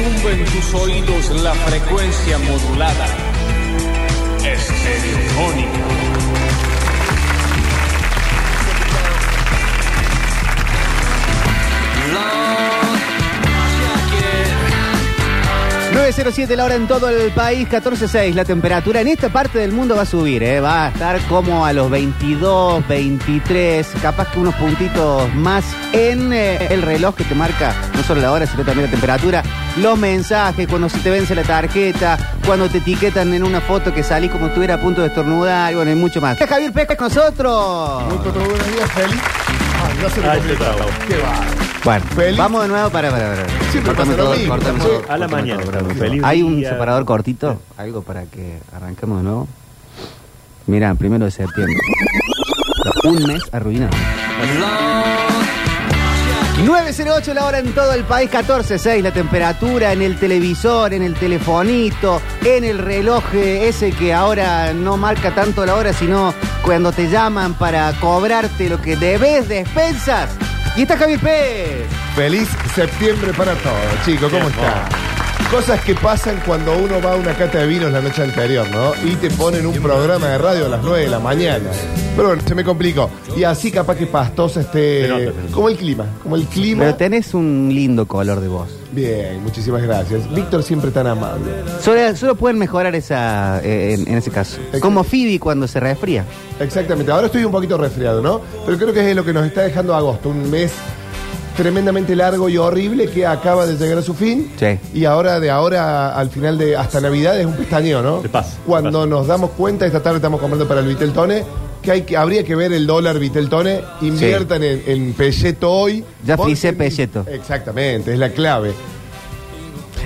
retumbe en tus oídos la frecuencia modulada. Estereofónica. 907 la hora en todo el país, 14.6 la temperatura. En esta parte del mundo va a subir, ¿eh? va a estar como a los 22, 23, capaz que unos puntitos más en eh, el reloj que te marca no solo la hora, sino también la temperatura, los mensajes, cuando se te vence la tarjeta, cuando te etiquetan en una foto que salís como estuviera a punto de estornudar, y bueno, y mucho más. Javier Pesca con nosotros. Muy buenos días, feliz. Ah, no se me Ay, complicó. qué va. Bueno, Feliz. vamos de nuevo para, para, para. Siempre Cortame pasa lo todo, mismo, cortame sí. todo, A la mañana, todo, Feliz. Hay un día. separador cortito, algo para que arranquemos de nuevo. Mira, primero de septiembre. Un mes arruinado. 908 la hora en todo el país, 14.6 la temperatura en el televisor, en el telefonito, en el reloj eh, ese que ahora no marca tanto la hora, sino cuando te llaman para cobrarte lo que debes de expensas. Y está Javier Pérez. Feliz septiembre para todos, chicos. ¿Cómo están? Cosas que pasan cuando uno va a una cata de vinos la noche anterior, ¿no? Y te ponen un programa de radio a las 9 de la mañana. Pero bueno, se me complicó. Y así capaz que pastosa esté... Como el clima, como el clima. Pero tenés un lindo color de voz. Bien, muchísimas gracias. Víctor siempre tan amable. Solo, solo pueden mejorar esa, eh, en, en ese caso. Como Phoebe cuando se resfría. Exactamente. Ahora estoy un poquito resfriado, ¿no? Pero creo que es lo que nos está dejando agosto. Un mes tremendamente largo y horrible que acaba de llegar a su fin. Sí. Y ahora, de ahora al final de hasta Navidad es un pestañeo, ¿no? De paz, de Cuando paz. nos damos cuenta, esta tarde estamos comprando para el Viteltone, que, hay que habría que ver el dólar Viteltone. Inviertan en, en pelleto hoy. Ya frisé pelleto. Exactamente, es la clave.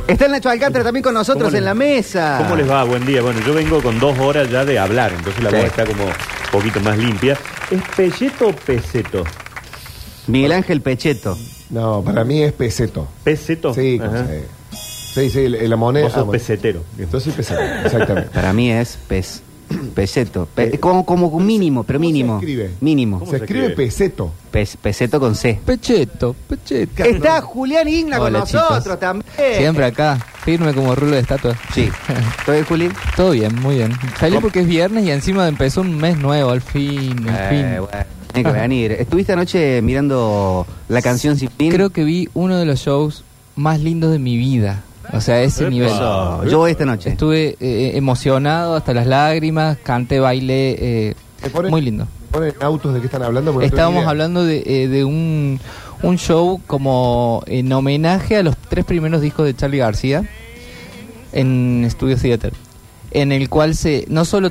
Está el Nacho Alcántara también con nosotros ¿Cómo en la mesa. ¿Cómo les va? Buen día. Bueno, yo vengo con dos horas ya de hablar, entonces la Sí. voz está como un poquito más limpia. ¿Es pelleto o peseto? Miguel Ángel Pecheto. No, para mí es peseto. ¿Peseto? Sí, Ajá. sí. Sí, sí, la la moneda. Vos sos ah, bueno. pesetero. Yo soy peseto, exactamente. Para mí es pez. Peseto. Pe- como, mínimo, pero ¿Cómo se mínimo. escribe? Mínimo. ¿Cómo Se se escribe escribe? peseto. Pez- peseto con C. Pecheto, pecheto. Está Julián Igna con Hola, nosotros chicos. también. Siempre acá, firme como rulo de estatua. Sí. ¿Todo bien, Juli? Todo bien, muy bien. Salí porque es viernes y encima empezó un mes nuevo, al fin, al Eh, fin. bueno, tiene que venir. ¿Estuviste anoche mirando la canción Sin Fin? Creo que vi uno de los shows más lindos de mi vida. O sea, ese Epa. nivel. Eso, Yo voy esta noche. Estuve eh, emocionado hasta las lágrimas, canté, bailé, eh, ¿Me ponen- muy lindo. ¿Ponen autos de qué están hablando? No Estábamos hablando de, eh, de un, un show como en homenaje a los tres primeros discos de Charlie García en Studio Theater, en el cual se no solo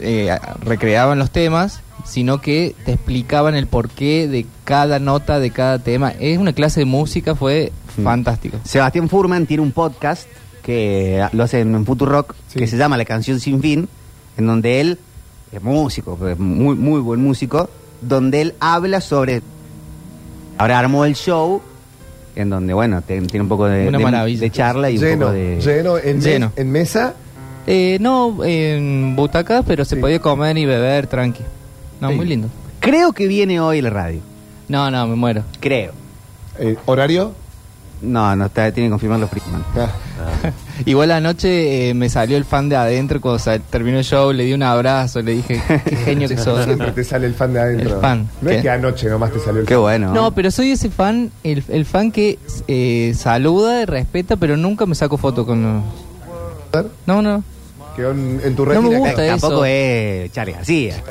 eh, recreaban los temas, sino que te explicaban el porqué de cada nota de cada tema. Es una clase de música, fue Mm. fantástico. Sebastián Furman tiene un podcast que lo hace en Futurock Sí. que se llama La canción sin fin, en donde él es músico, pues, muy, muy buen músico, donde él habla sobre. Ahora armó el show, en donde, bueno, tiene un poco de, Una de- maravilla. de charla y un lleno, poco de. lleno, en, mes- Lleno. en mesa. Eh, no en butacas, pero se Sí. podía comer y beber tranqui. No, Sí. muy lindo. Creo que viene hoy la radio. No, no, me muero. Creo. eh, ¿Horario? No, no está, tiene que confirmarlo Friedman. Ah, Igual anoche eh, me salió el fan de adentro cuando sa- terminó el show, le di un abrazo, le dije, qué genio que sos. Siempre te sale el fan de adentro. El fan. No es ¿Qué? que anoche nomás te salió el Qué fan. bueno. No, pero soy ese fan, el, el fan que eh, saluda, respeta, pero nunca me saco foto con los... No, no. Quedó en, en tu No me gusta eso. Tampoco es Charlie García.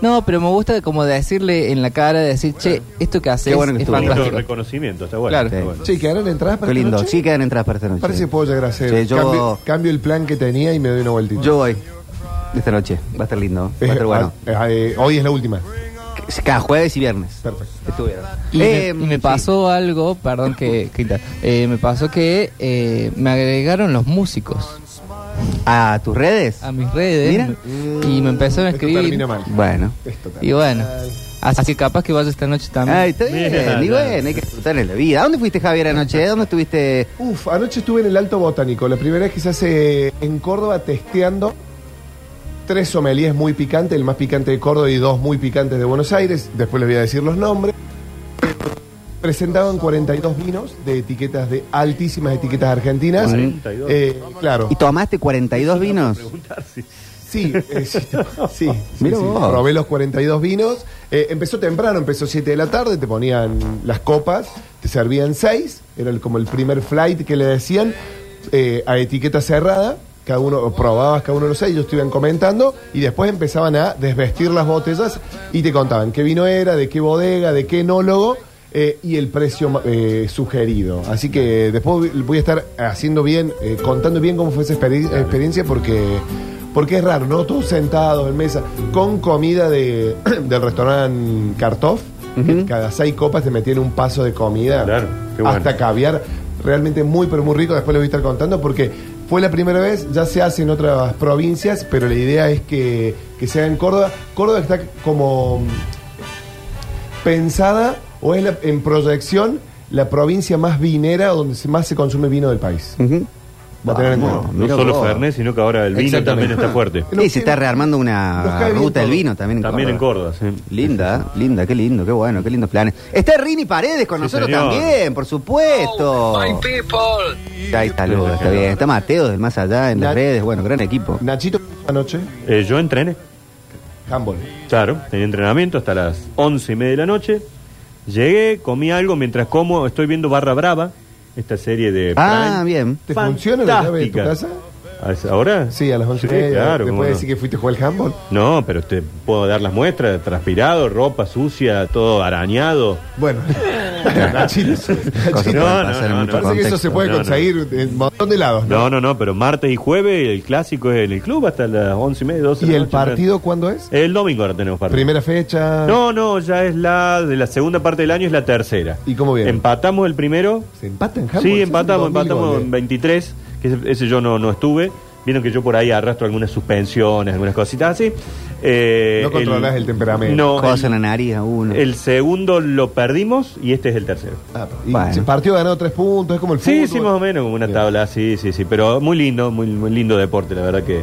No, pero me gusta como decirle en la cara, decir, che, esto que haces Qué bueno que es estuvo. Bonito fantástico. reconocimiento, está bueno. Claro. está bueno. Che, ¿quedaron entradas para Qué esta lindo. noche? Sí quedan entradas para esta noche. Parece que puedo llegar a hacer. Sí, yo- cambio, cambio el plan que tenía y me doy una vueltita. Yo voy esta noche. Va a estar lindo. Va a estar bueno. Eh, eh, hoy es la última. Cada jueves y viernes. Perfecto. Estuvieron. Y, Eh, me, y me sí. pasó algo, perdón que, que. Eh, me pasó que eh, me agregaron los músicos ¿A tus redes? a mis redes Mira. y me empezaron a Esto escribir. termina mal. Bueno. Esto Y bueno, así que capaz que vaya esta noche también. Ay, está bien. Mira, y bueno, hay que disfrutar en la vida. ¿A dónde fuiste, Javier, anoche? ¿Dónde estuviste? Uf, anoche estuve en el Alto Botánico. La primera vez que se hace en Córdoba testeando tres sommeliers muy picantes, el más picante de Córdoba y dos muy picantes de Buenos Aires. Después les voy a decir los nombres. Presentaban 42 vinos de etiquetas de altísimas etiquetas argentinas. 42. Eh, claro. ¿Y tomaste 42 vinos? Sí, eh, sí, sí, sí, Mira sí. vos. Probé los 42 vinos. Eh, empezó temprano, empezó 7 de la tarde, te ponían las copas, te servían 6, era el- como el primer flight que le decían, eh, a etiqueta cerrada, cada uno probabas cada uno de los seis, ellos te iban comentando, y después empezaban a desvestir las botellas y te contaban qué vino era, de qué bodega, de qué enólogo. Eh, y el precio eh, sugerido. Así que después voy a estar haciendo bien, eh, contando bien cómo fue esa experi- experiencia porque porque es raro, ¿no? Todos sentados en mesa, con comida de, del restaurante Kartoff, cada seis copas te metían un paso de comida, Claro, qué bueno. hasta caviar, realmente muy, pero muy rico, después les voy a estar contando, porque fue la primera vez, ya se hace en otras provincias, pero la idea es que, que se haga en Córdoba. Córdoba está como mm, pensada, o es la- en proyección, la provincia más vinera, donde se- más se consume vino del país. Ujú. Va a tener en Vamos. cuenta. No Mira solo vos. Fernet, sino que ahora el vino Exactamente. también está fuerte. No, Sí, se está rearmando Nos una cae bien ruta del todo. vino también en También en Córdoba. Córdoba, sí. Linda, linda, qué lindo, qué bueno, qué lindos planes. Está Rini Paredes con Sí, nosotros señor. también, por supuesto. Ahí está, Lugo, está bien. Está Mateo del Más Allá en las redes, bueno, gran equipo. Nachito, anoche, Eh, yo entrené, handball. claro, tenía entrenamiento hasta las once y media de la noche. Llegué, comí algo mientras como, estoy viendo Barra Brava, esta serie de... Ah, Prime. bien. ¿Te funciona la llave de tu Fantástica. casa? ¿A esa ¿Ahora? Sí, a las 11 y Sí, claro, ¿Te cómo puedes no. decir que fuiste a jugar al handball? No, pero te puedo dar las muestras, transpirado, ropa sucia, todo arañado. Bueno, Cosas pueden No, no, pasar en no, muchos no. Parece que eso contextos. se puede No, no. conseguir en un montón de lados, ¿no? No, no, no, pero martes y jueves el clásico es en el club hasta las once y media, doce de ¿Y la el noche. partido cuándo es? El domingo ahora tenemos partido. Primera fecha. No, no, ya es la de la segunda parte del año, es la tercera. ¿Y cómo viene? Empatamos el primero. ¿Se empata en handball? Sí, empatamos, 2000 empatamos en 23, que ese, ese yo no, no estuve. Vieron que yo por ahí arrastro algunas suspensiones, algunas cositas así. Eh, No controlás el temperamento. No, Cosa en el, la nariz a uno. el segundo lo perdimos y este es el tercero. Ah, y Bueno. el partido ganó tres puntos, es como el Sí, fútbol. sí, más o menos, como una tabla, sí, sí, sí, pero muy lindo, muy, muy lindo deporte, la verdad que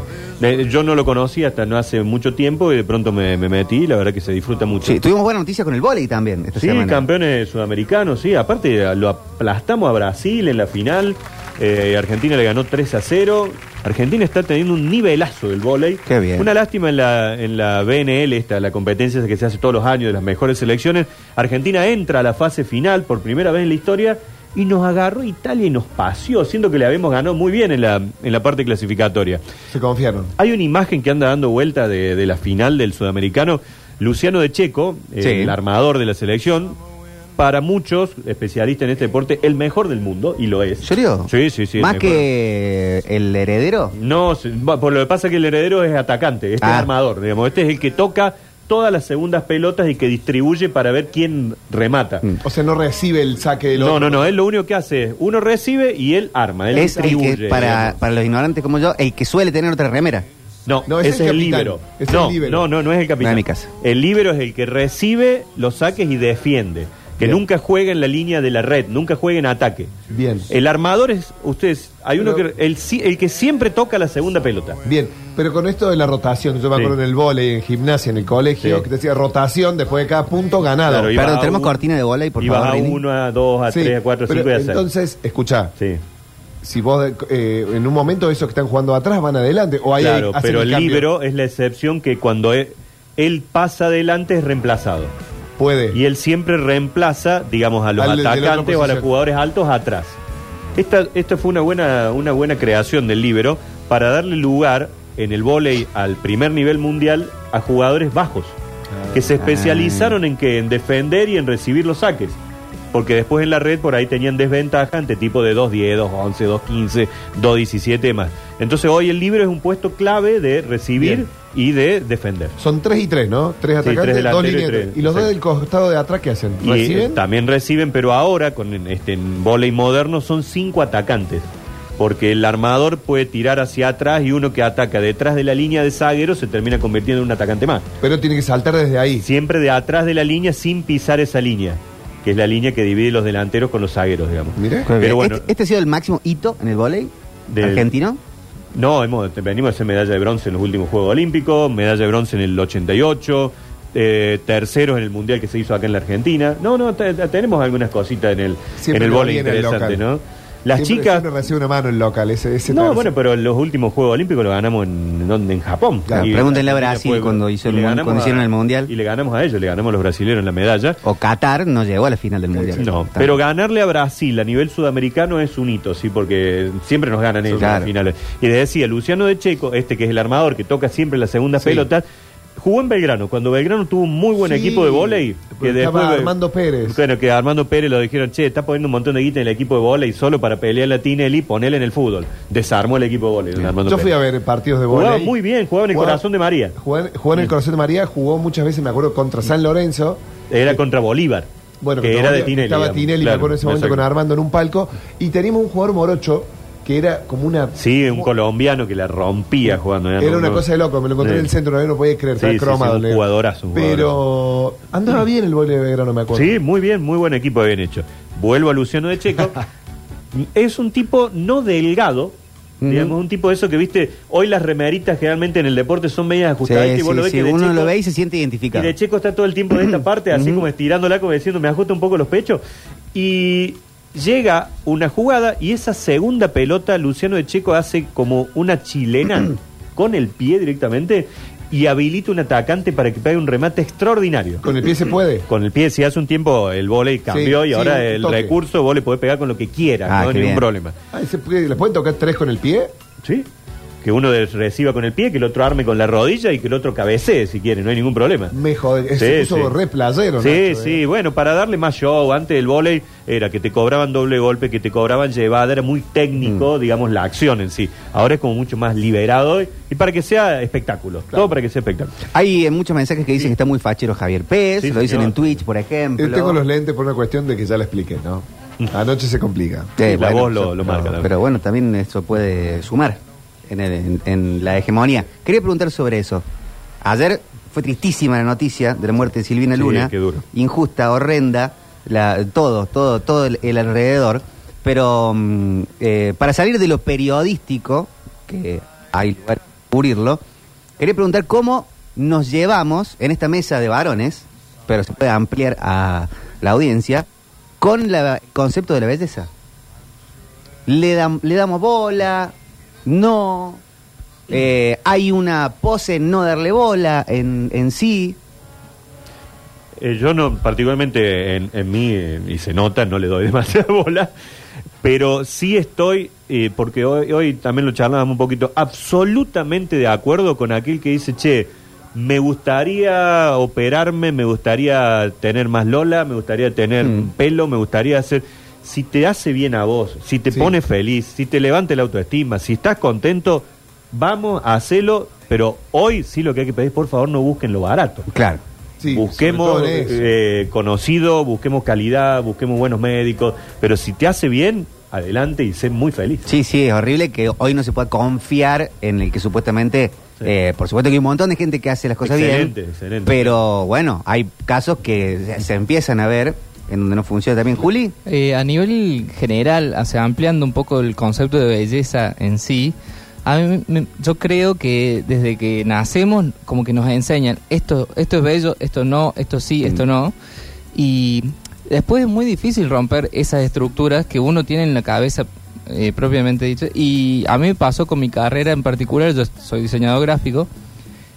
yo no lo conocí hasta no hace mucho tiempo y de pronto me, me metí y la verdad que se disfruta mucho. Sí, tuvimos buena noticia con el vóley también esta Sí, semana. campeones sudamericanos, sí. Aparte, lo aplastamos a Brasil en la final. Eh, Argentina le ganó 3 a 0. Argentina está teniendo un nivelazo del vóley. Qué bien. Una lástima en la, en la BNL, esta, la competencia que se hace todos los años de las mejores selecciones. Argentina entra a la fase final por primera vez en la historia y nos agarró Italia y nos paseó, siendo que le habíamos ganado muy bien en la, en la parte clasificatoria. Se confiaron. Hay una imagen que anda dando vuelta de, de la final del sudamericano. Luciano de Checo, eh, Sí. el armador de la selección, para muchos especialistas en este deporte, el mejor del mundo, y lo es. ¿En serio? Sí, sí, sí. ¿Más que el heredero? No, por lo que pasa que el heredero es atacante, este Ah. es armador, digamos. Este es el que toca todas las segundas pelotas y que distribuye para ver quién remata. Mm. O sea, no recibe el saque del No, otro. no, no, él lo único que hace es, uno recibe y él arma, él Es el que, para, para los ignorantes como yo, el que suele tener otra remera. No, No, es ese el es el líbero. Es el no, líbero. no, no, no es el capitán. No es mi casa. El líbero es el que recibe los saques y defiende. Que Bien. nunca juega en la línea de la red, nunca juega en ataque. Bien. El armador es, ustedes, hay uno Pero- que, el, si- el que siempre toca la segunda pelota. Bien, pero con esto de la rotación, yo me Sí. acuerdo en el vóley, en gimnasia, en el colegio, Sí. que te decía rotación después de cada punto ganado. Claro, y- Perdón, a tenemos un- cortina de bola y por y vas favor. a Rini. 1, a 2, a Sí, 3, a 4, a pero 5 y a 6. Entonces, escuchá, Sí. si vos eh, en un momento esos que están jugando atrás van adelante, o ahí Claro, hacen pero el cambio. líbero es la excepción que cuando él, él pasa adelante es reemplazado. Puede. Y él siempre reemplaza, digamos, a los Al de la otra atacantes o a los posición. jugadores altos atrás. Esta, esta fue una buena, una buena creación del líbero para darle lugar en el vóley al primer nivel mundial a jugadores bajos, que se especializaron en que en defender y en recibir los saques. Porque después en la red por ahí tenían desventaja ante tipo de 2-10, 2-11, 2-15, 2-17 más. Entonces hoy el líbero es un puesto clave de recibir Bien. y de defender. Son tres y tres, ¿no? Tres Sí, atacantes, tres dos y líneas. tres. Y los dos del costado de atrás, ¿qué hacen? Y eh, ¿Reciben? también reciben, pero ahora con este en volei moderno son cinco atacantes. Porque el armador puede tirar hacia atrás y uno que ataca detrás de la línea de zaguero se termina convirtiendo en un atacante más. Pero tiene que saltar desde ahí. Siempre de atrás de la línea sin pisar esa línea, que es la línea que divide los delanteros con los zagueros, digamos. Pero bueno. este, este ha sido el máximo hito en el vóley Del- argentino. No, hemos, venimos a hacer medalla de bronce en los últimos Juegos Olímpicos, medalla de bronce en el 88, eh, terceros en el mundial que se hizo acá en la Argentina. No, no, te- te- tenemos algunas cositas en el, Siempre en el vóley interesante. ¿no? Las Siempre- chicas. siempre recibe una mano el local, ese, ese No, bueno, pero los últimos Juegos Olímpicos los ganamos en, ¿dónde? en Japón. Claro, pregúntenle a Brasil cuando hizo y el le mun- ganamos cuando hicieron el Mundial. Y le ganamos a ellos, le ganamos a los brasileños en la medalla. O Qatar no llegó a la final del mundial. No, pero ganarle a Brasil a nivel sudamericano es un hito, sí, porque siempre nos ganan ellos Claro. en las finales. Y les decía, Luciano de Checo, este que es el armador que toca siempre las segundas Sí. pelotas, jugó en Belgrano. Cuando Belgrano tuvo un muy buen Sí, equipo de vóley, que después Armando Pérez. Bueno, que a Armando Pérez lo dijeron, che, está poniendo un montón de guita en el equipo de vóley solo para pelear la Tinelli, ponele en el fútbol. Desarmó el equipo de don Armando Yo fui a ver partidos de Jugaba vóley. muy bien, jugaba en el Jugaba- corazón de María. Jugó, jugó en el corazón de María, jugó muchas veces, me acuerdo, contra San Lorenzo. Era contra Bolívar. Bueno, que era de Tinelli. Estaba digamos. Tinelli, Claro, me acuerdo en ese momento con Armando en un palco. Y teníamos un jugador morocho que era como una. Sí, un como- colombiano que la rompía jugando. ya Era no- una no- cosa de loco, me lo encontré en el centro, no, no podía creer, Sí, estaba cromado. sí, un jugadorazo, un Pero andaba bien el vóley de Belgrano, me acuerdo. Sí, muy bien, muy buen equipo bien hecho. Vuelvo a Luciano de Checo. es un tipo no delgado, digamos, un tipo de eso que viste, hoy las remeritas generalmente en el deporte son medias Sí, y vos sí, lo ves sí, que de uno Checo- lo ve y se siente y identificado. de Checo está todo el tiempo de esta parte, así como estirándola, como diciendo, me ajusta un poco los pechos. Y llega una jugada y esa segunda pelota, Luciano de Checo hace como una chilena con el pie directamente y habilita un atacante para que pegue un remate extraordinario. Con el pie se puede. Con el pie, si hace un tiempo el volei cambió Sí, y sí, ahora el toque. recurso vos le podés pegar con lo que quieras, Ah, no hay ningún bien. problema. Ay, ¿se puede- ¿Le pueden tocar tres con el pie? ¿Sí? Que uno reciba con el pie, que el otro arme con la rodilla y que el otro cabecee si quiere, no hay ningún problema. Me jode. Sí, Se puso sí. re playero, Sí, Nacho, sí, eh. bueno, para darle más show, antes el volei era que te cobraban doble golpe, que te cobraban llevada, era muy Mm. técnico, digamos, la acción en sí. Ahora es como mucho más liberado y, y para que sea espectáculo, todo para que sea espectáculo. Hay eh, muchos mensajes que dicen que está muy fachero Javier Pérez, Sí, lo dicen señor. en Twitch, por ejemplo. Yo tengo los lentes por una cuestión de que ya la expliqué, ¿no? Anoche se complica. Sí, Sí, la bueno, voz lo, lo marca. también. Pero bueno, también eso puede sumar en, el- en- en la hegemonía. Quería preguntar sobre eso. Ayer fue tristísima la noticia de la muerte de Silvina Sí, Luna. qué duro. Injusta, horrenda, la, todo, todo, todo el, el alrededor. Pero mm, eh, para salir de lo periodístico, que hay lugar para cubrirlo, quería preguntar cómo nos llevamos en esta mesa de varones, pero se puede ampliar a la audiencia, con la- el concepto de la belleza. Le, dam- le damos bola, no. eh, hay una pose en no darle bola en, en sí. Eh, yo no, particularmente en, en mí, eh, y se nota, no le doy demasiada bola, pero sí estoy, eh, porque hoy, hoy también lo charlábamos un poquito, absolutamente de acuerdo con aquel que dice, che, me gustaría operarme, me gustaría tener más lola, me gustaría tener Mm. pelo, me gustaría hacer... Si te hace bien a vos, si te Sí. pone feliz, si te levanta la autoestima, si estás contento, vamos a hacerlo, pero hoy sí lo que hay que pedir, por favor, no busquen lo barato Claro. Sí, busquemos eh, conocido, busquemos calidad, busquemos buenos médicos, pero si te hace bien, adelante y sé muy feliz. Sí, sí, es horrible que hoy no se pueda confiar en el que supuestamente, Sí. eh, por supuesto que hay un montón de gente que hace las cosas Excelente, bien, excelente. pero bueno, hay casos que se empiezan a ver en donde no funciona también. Juli, Eh, a nivel general, o sea, ampliando un poco el concepto de belleza en sí, a mí me- yo creo que desde que nacemos como que nos enseñan esto esto es bello, esto no, esto sí, esto no y después es muy difícil romper esas estructuras que uno tiene en la cabeza eh, propiamente dicho. Y a mí me pasó con mi carrera en particular, yo soy diseñador gráfico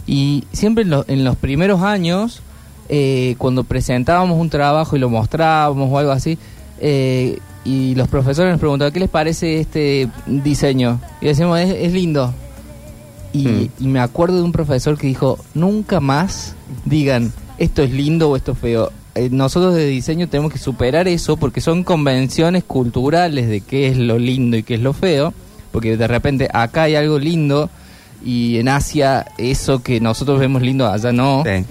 y siempre en, lo- en los primeros años, eh, cuando presentábamos un trabajo y lo mostrábamos o algo así, eh, y los profesores nos preguntaban, ¿qué les parece este diseño? Y decíamos, es, es lindo. Y, Mm. y me acuerdo de un profesor que dijo, nunca más digan, esto es lindo o esto es feo. Eh, nosotros de diseño tenemos que superar eso porque son convenciones culturales de qué es lo lindo y qué es lo feo. Porque de repente acá hay algo lindo y en Asia eso que nosotros vemos lindo allá no. Sí.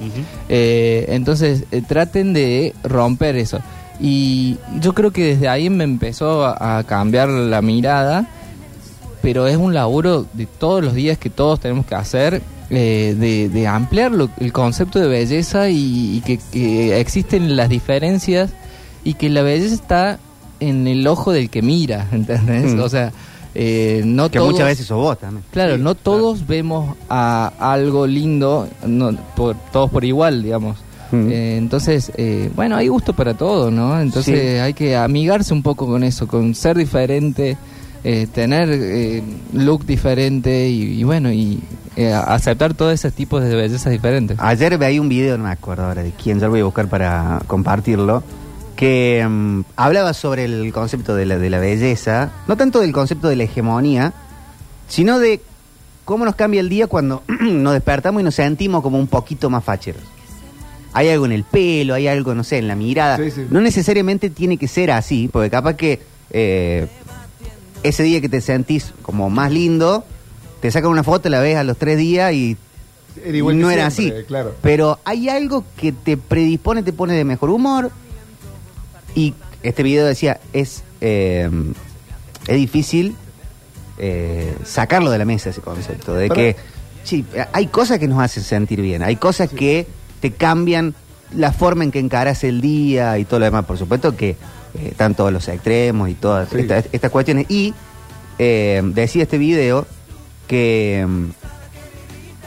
Eh, entonces eh, traten de romper eso. Y yo creo que desde ahí me empezó a, a cambiar la mirada, pero es un laburo de todos los días que todos tenemos que hacer, eh, de, de ampliar lo- el concepto de belleza y, y que, que existen las diferencias y que la belleza está en el ojo del que mira, ¿entendés? Mm. O sea, eh, no Que todos, muchas veces sos vos también. Claro, no todos vemos a algo lindo, no, por- todos por igual, digamos. Mm. Eh, entonces, eh, bueno, hay gusto para todo, ¿no? Entonces Sí. hay que amigarse un poco con eso, con ser diferente, eh, tener eh, look diferente y, y bueno, y eh, aceptar todos esos tipos de bellezas diferentes. Ayer veía un video, no me acuerdo ahora de quién, ya lo voy a buscar para compartirlo, que mm, hablaba sobre el concepto de la, de la belleza, no tanto del concepto de la hegemonía, sino de cómo nos cambia el día cuando nos despertamos y nos sentimos como un poquito más facheros. Hay algo en el pelo, hay algo, no sé, en la mirada. Sí, sí. No necesariamente tiene que ser así, porque capaz que eh, ese día que te sentís como más lindo, te sacan una foto, la ves a los tres días y Era igual que no era siempre, así. Claro. Pero hay algo que te predispone, te pone de mejor humor. Y este video decía, es, eh, es difícil eh, sacarlo de la mesa ese concepto. De Para- que sí, hay cosas que nos hacen sentir bien. Hay cosas que te cambian la forma en que encaras el día y todo lo demás. Por supuesto que eh, están todos los extremos y todas Sí. estas, estas cuestiones. Y decía este video que mm,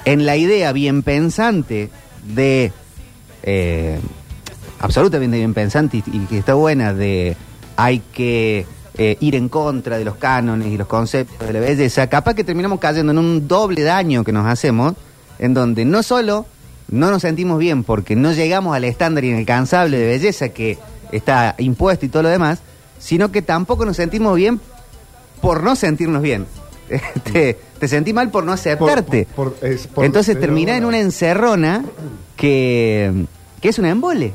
en la idea bien pensante de absolutamente bien pensante y, y que está buena de hay que eh, ir en contra de los cánones y los conceptos de la belleza, capaz que terminamos cayendo en un doble daño que nos hacemos, en donde no solo no nos sentimos bien porque no llegamos al estándar inalcanzable de belleza que está impuesto y todo lo demás, sino que tampoco nos sentimos bien por no sentirnos bien. te, te sentí mal por no aceptarte. por- por- es por- Entonces termina en una encerrona que, que es un embole.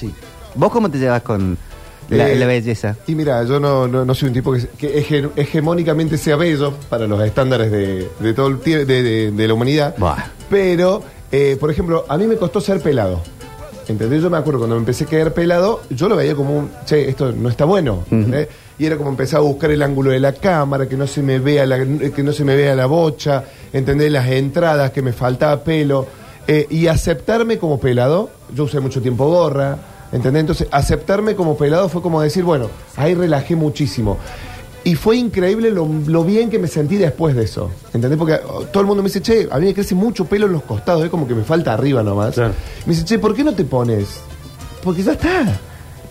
Sí. ¿Vos cómo te llevas con la, Eh, la belleza? Y mira, yo no, no, no soy un tipo que, que hege- hegemónicamente sea bello para los estándares de, de todo el de, de- de la humanidad. Buah. Pero, eh, por ejemplo, a mí me costó ser pelado. ¿Entendés? Yo me acuerdo cuando me empecé a quedar pelado, yo lo veía como un, che, esto no está bueno. Y era como empezar a buscar el ángulo de la cámara, que no se me vea la, que no se me vea la bocha, ¿entendés? Las entradas, que me faltaba pelo. Eh, y aceptarme como pelado, yo usé mucho tiempo gorra, ¿entendés? Entonces, aceptarme como pelado fue como decir, bueno, ahí relajé muchísimo. Y fue increíble lo, lo bien que me sentí después de eso. ¿Entendés? Porque oh, todo el mundo me dice, che, a mí me crece mucho pelo en los costados, es como que me falta arriba nomás. Claro. Me dice, che, ¿por qué no te pones? Porque ya está.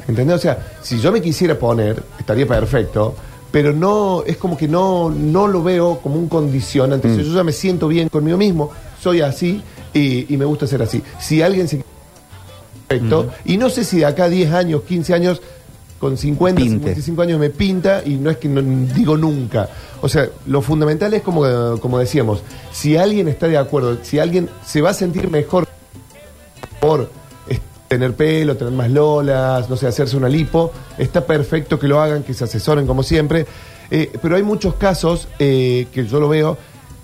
¿Entendés? O sea, si yo me quisiera poner, estaría perfecto, pero no, es como que no, no lo veo como un condicionante. Mm. Yo ya me siento bien conmigo mismo, soy así y, y me gusta ser así. Si alguien se perfecto. Y no sé si de acá a 10 años, 15 años, con 50, Pinte. 55 años me pinta y no es que no digo nunca. O sea, lo fundamental es como, como decíamos, si alguien está de acuerdo, si alguien se va a sentir mejor por tener pelo, tener más lolas, no sé, hacerse una lipo, está perfecto que lo hagan, que se asesoren como siempre. Eh, pero hay muchos casos eh, que yo lo veo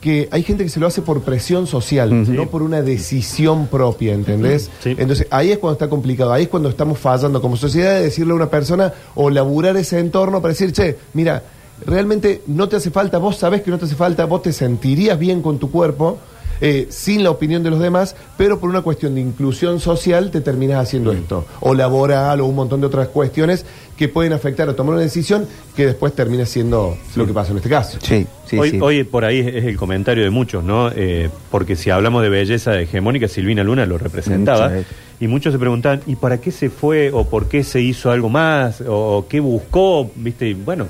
que hay gente que se lo hace por presión social, no por una decisión propia, ¿entendés? Sí. Entonces ahí es cuando está complicado, ahí es cuando estamos fallando como sociedad de decirle a una persona o laburar ese entorno para decir, che, mira, realmente no te hace falta, vos sabés que no te hace falta, vos te sentirías bien con tu cuerpo, eh, sin la opinión de los demás, pero por una cuestión de inclusión social te terminas haciendo esto, o laboral, o un montón de otras cuestiones que pueden afectar a tomar una decisión que después termina siendo lo que pasa en este caso. Sí, sí, hoy, sí. hoy por ahí es, el comentario de muchos, ¿no? Eh, porque si hablamos de belleza hegemónica, Silvina Luna lo representaba. Mm, sí. Y muchos se preguntaban, ¿y para qué se fue? ¿O por qué se hizo algo más? ¿O qué buscó? ¿Viste? Y bueno,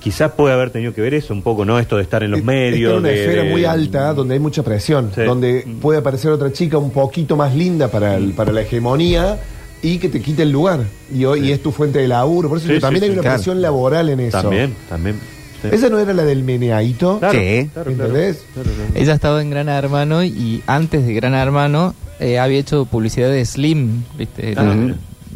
quizás puede haber tenido que ver eso un poco, ¿no? Esto de estar en los Está medios. en una de- esfera de- muy alta donde hay mucha presión, Sí. donde puede aparecer otra chica un poquito más linda para, el- para la hegemonía y que te quite el lugar. Y hoy y es tu fuente de laburo. Por eso Sí, también sí, hay sí, una claro. presión laboral en eso. También, también. sí. ¿Esa no era la del meneadito? Claro, Sí. claro. ¿Entendés? Claro, claro. Ella estaba en Gran Hermano y antes de Gran Hermano eh, había hecho publicidad de Slim, ¿viste? Ah,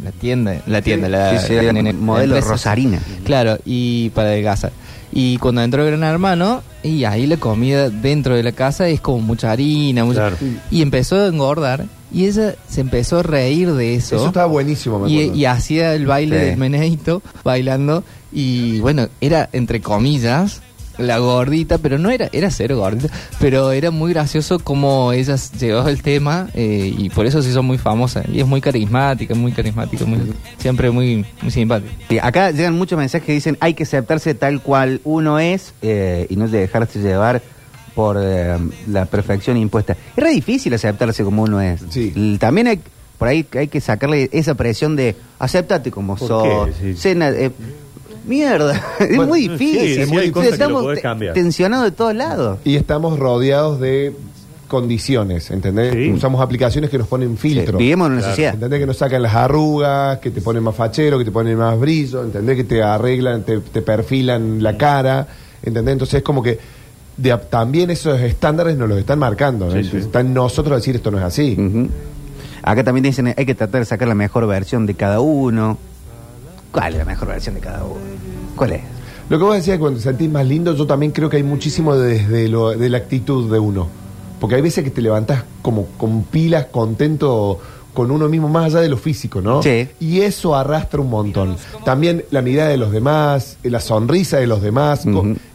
la, tienda, la tienda, la, Sí, sí, la- era la- la modelo. Rosarina. Claro, y para adelgazar. Y cuando entró Gran Hermano, y ahí la comida dentro de la casa es como mucha harina, mucha- Claro. y empezó a engordar, y ella se empezó a reír de eso. Eso estaba buenísimo, me y, acuerdo. y hacía el baile Sí. del meneito bailando y bueno era entre comillas la gordita, pero no era, era cero gordita, pero era muy gracioso como ella llevaba el tema eh, y por eso se hizo muy famosa. Y es muy carismática, muy carismática, muy, siempre muy, muy simpática. Sí, acá llegan muchos mensajes que dicen hay que aceptarse tal cual uno es eh, y no dejarse llevar por eh, la perfección impuesta. Es re difícil aceptarse como uno es. Sí. También hay, por ahí hay que sacarle esa presión de acéptate como ¿Por sos. Sí. Cena- mierda, es Bueno, muy difícil. sí, cosas que lo Estamos tensionados de todos lados. Y estamos rodeados de condiciones, ¿entendés? Sí. Usamos aplicaciones que nos ponen filtros. Sí, vivimos en una sociedad. ¿Entendés que nos sacan las arrugas, que te ponen más fachero, que te ponen más brillo, ¿entendés que te arreglan, te, te perfilan la cara, ¿entendés? Entonces es como que de- también esos estándares nos los están marcando. ¿eh? Sí, sí. Está en nosotros decir esto no es así. Acá también dicen hay que tratar de sacar la mejor versión de cada uno. ¿Cuál es la mejor versión de cada uno? ¿Cuál es? Lo que vos decías cuando te sentís más lindo, yo también creo que hay muchísimo desde lo, de la actitud de uno. Porque hay veces que te levantás como con pilas, contento con uno mismo, más allá de lo físico, ¿no? Sí. Y eso arrastra un montón. También la mirada de los demás, la sonrisa de los demás,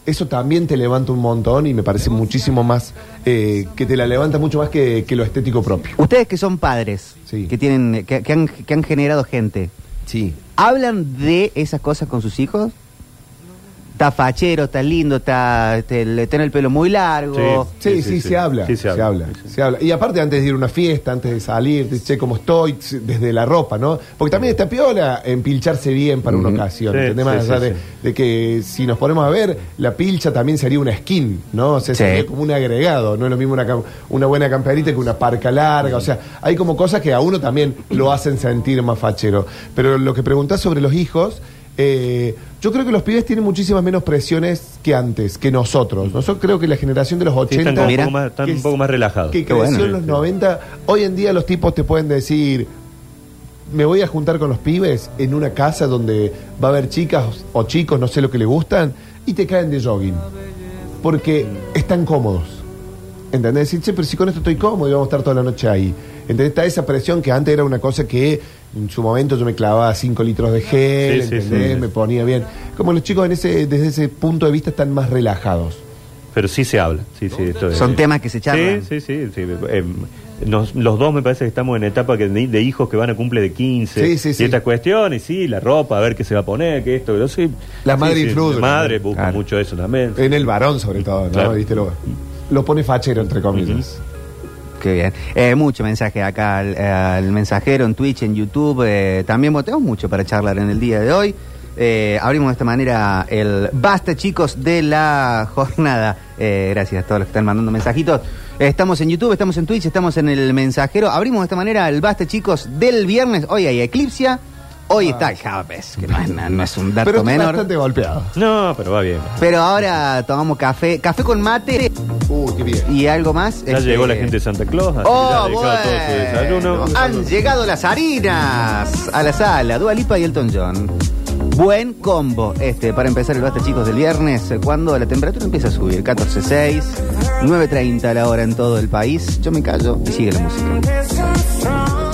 eso también te levanta un montón y me parece muchísimo más, eh, que te la levanta mucho más que, que lo estético propio. Ustedes que son padres, Sí. que tienen, que, que han, que han generado gente, Sí. ¿hablan de esas cosas con sus hijos? Está fachero, está lindo, está, te- le- tiene el pelo muy largo. Sí, sí, Sí, sí, se, sí. habla, Sí, se, se habla. habla. se habla. Y aparte, antes de ir a una fiesta, antes de salir, te che cómo estoy, desde la ropa, ¿no? Porque también está piola empilcharse bien para una ocasión, Sí, ¿entendés? sí, Más sí, allá de, sí. de que si nos ponemos a ver, la pilcha también sería una skin, ¿no? O sea, Sí. sería como un agregado, no es lo mismo una, cam- una buena camperita que una parca larga, o sea, hay como cosas que a uno también lo hacen sentir más fachero. Pero lo que preguntás sobre los hijos, eh, yo creo que los pibes tienen muchísimas menos presiones que antes, que nosotros. Nosotros creo que la generación de los Sí, 80... están como un poco más, están que un poco más relajados. que creció bueno. en los Sí, sí. 90, hoy en día los tipos te pueden decir, me voy a juntar con los pibes en una casa donde va a haber chicas o chicos, no sé lo que le gustan, y te caen de jogging. Porque están cómodos. ¿Entendés? Decir, che, pero si con esto estoy cómodo y vamos a estar toda la noche ahí. ¿Entendés? Está esa presión que antes era una cosa que en su momento yo me clavaba 5 litros de gel, Sí, sí, ¿entendés? sí. Me ponía bien. Como los chicos en ese, desde ese punto de vista están más relajados. Pero sí se habla. Sí, sí, esto es- Son temas que se charlan. Sí, sí, sí. sí. Eh, nos- los dos me parece que estamos en etapa que de, de hijos que van a cumple de 15. Sí, sí, sí. Y estas cuestiones, sí, la ropa, a ver qué se va a poner, que esto, que lo sí. La Sí, madre sí, influye La madre busca Claro. mucho eso también. En el varón, sobre todo, ¿no? Claro. ¿Viste? Lo, lo pone fachero, entre comillas. Qué bien. Eh, mucho mensaje acá al, mensajero en Twitch, en YouTube. eh, también bueno, tenemos mucho para charlar en el día de hoy. Eh, abrimos de esta manera el basta, chicos, de la jornada. Eh, gracias a todos los que están mandando mensajitos. Estamos en YouTube, estamos en Twitch, estamos en el mensajero. Abrimos de esta manera el basta, chicos, del viernes. Hoy hay eclipsia. Hoy está el Javapes, que no es, no es un dato Pero estoy menor. bastante golpeado. No, pero va bien. Pero ahora tomamos café, café con mate Uy, qué bien. y algo más. Ya este, llegó la gente de Santa Claus, así que ya Oh, ha dedicado todo su desayuno. Han llegado las harinas a la sala. Dua Lipa y Elton John. Buen combo este para empezar el basta chicos del viernes eh, cuando la temperatura empieza a subir 14.6 9.30 la hora en todo el país yo me callo y sigue la música.